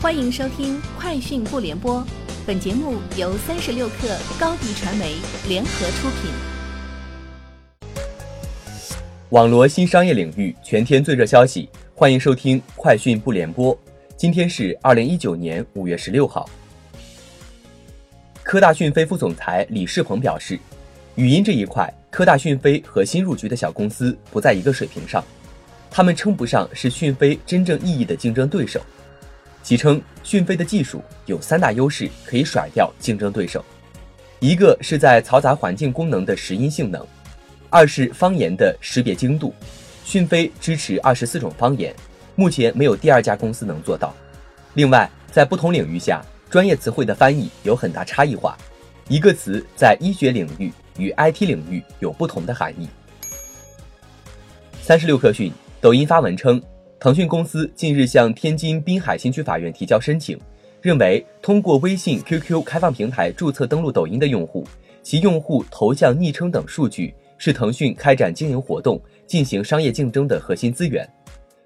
欢迎收听《快讯不联播》，本节目由三十六克高低传媒联合出品。网罗新商业领域全天最热消息，欢迎收听《快讯不联播》。今天是二零一九年五月十六号。科大讯飞副总裁李世鹏表示，语音这一块，科大讯飞和新入局的小公司不在一个水平上，他们称不上是讯飞真正意义的竞争对手。其称，讯飞的技术有三大优势可以甩掉竞争对手：一个是在嘈杂环境功能的拾音性能；二是方言的识别精度，讯飞支持二十四种方言，目前没有第二家公司能做到。另外，在不同领域下，专业词汇的翻译有很大差异化，一个词在医学领域与 IT 领域有不同的含义。三十六氪讯，抖音发文称。腾讯公司近日向天津滨海新区法院提交申请，认为通过微信、QQ 开放平台注册登录抖音的用户，其用户头像、昵称等数据是腾讯开展经营活动、进行商业竞争的核心资源。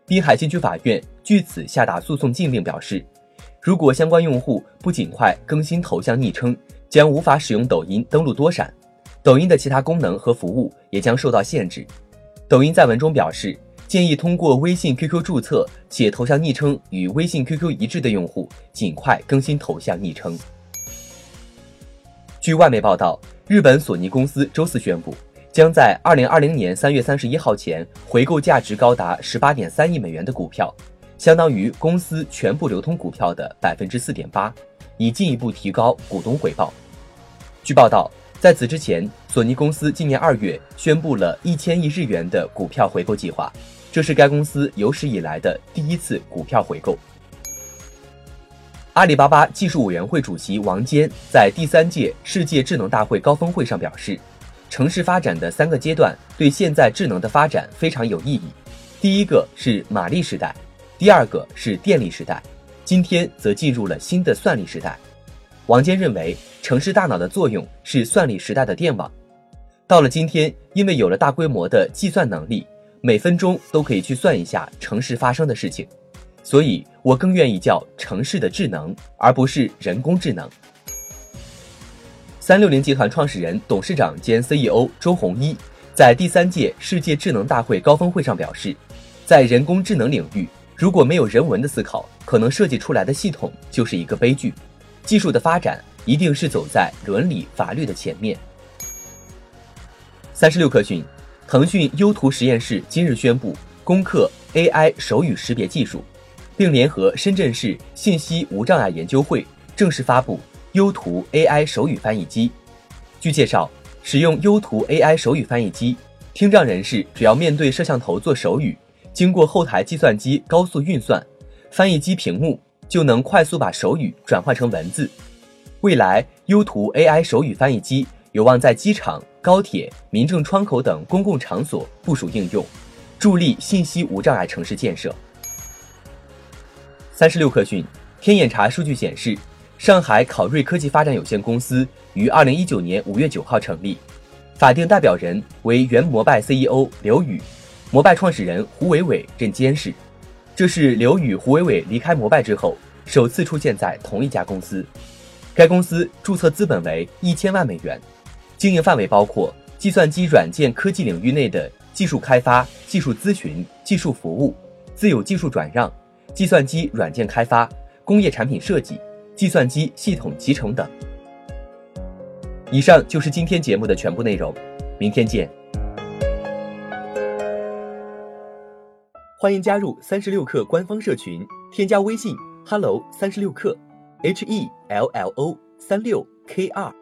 滨海新区法院据此下达诉讼禁令，表示，如果相关用户不尽快更新头像、昵称，将无法使用抖音登录多闪，抖音的其他功能和服务也将受到限制。抖音在文中表示。建议通过微信、QQ 注册且头像、昵称与微信、QQ 一致的用户，尽快更新头像、昵称。据外媒报道，日本索尼公司周四宣布，将在二零二零年三月三十一号前回购价值高达十八点三亿美元的股票，相当于公司全部流通股票的百分之四点八，以进一步提高股东回报。据报道，在此之前，索尼公司今年二月宣布了一千亿日元的股票回购计划。这是该公司有史以来的第一次股票回购。阿里巴巴技术委员会主席王坚在第三届世界智能大会高峰会上表示，城市发展的三个阶段对现在智能的发展非常有意义。第一个是马力时代，第二个是电力时代，今天则进入了新的算力时代。王坚认为，城市大脑的作用是算力时代的电网。到了今天，因为有了大规模的计算能力。每分钟都可以去算一下城市发生的事情，所以我更愿意叫城市的智能，而不是人工智能。三六零集团创始人、董事长兼 CEO 周鸿祎在第三届世界智能大会高峰会上表示，在人工智能领域，如果没有人文的思考，可能设计出来的系统就是一个悲剧。技术的发展一定是走在伦理法律的前面。三十六氪讯。腾讯优图实验室今日宣布攻克 AI 手语识别技术，并联合深圳市信息无障碍研究会正式发布优图 AI 手语翻译机。据介绍，使用优图 AI 手语翻译机，听障人士只要面对摄像头做手语，经过后台计算机高速运算，翻译机屏幕就能快速把手语转换成文字。未来，优图 AI 手语翻译机有望在机场。高铁、民政窗口等公共场所部署应用，助力信息无障碍城市建设。三十六氪讯，天眼查数据显示，上海考瑞科技发展有限公司于二零一九年五月九号成立，法定代表人为原摩拜 CEO 刘宇，摩拜创始人胡伟伟任监事。这是刘宇、胡伟伟离开摩拜之后首次出现在同一家公司。该公司注册资本为一千万美元。经营范围包括计算机软件科技领域内的技术开发、技术咨询、技术服务、自有技术转让、计算机软件开发、工业产品设计、计算机系统集成等。以上就是今天节目的全部内容，明天见。欢迎加入三十六氪官方社群，添加微信 hello 三十六氪，h e l l o 三六 k 二。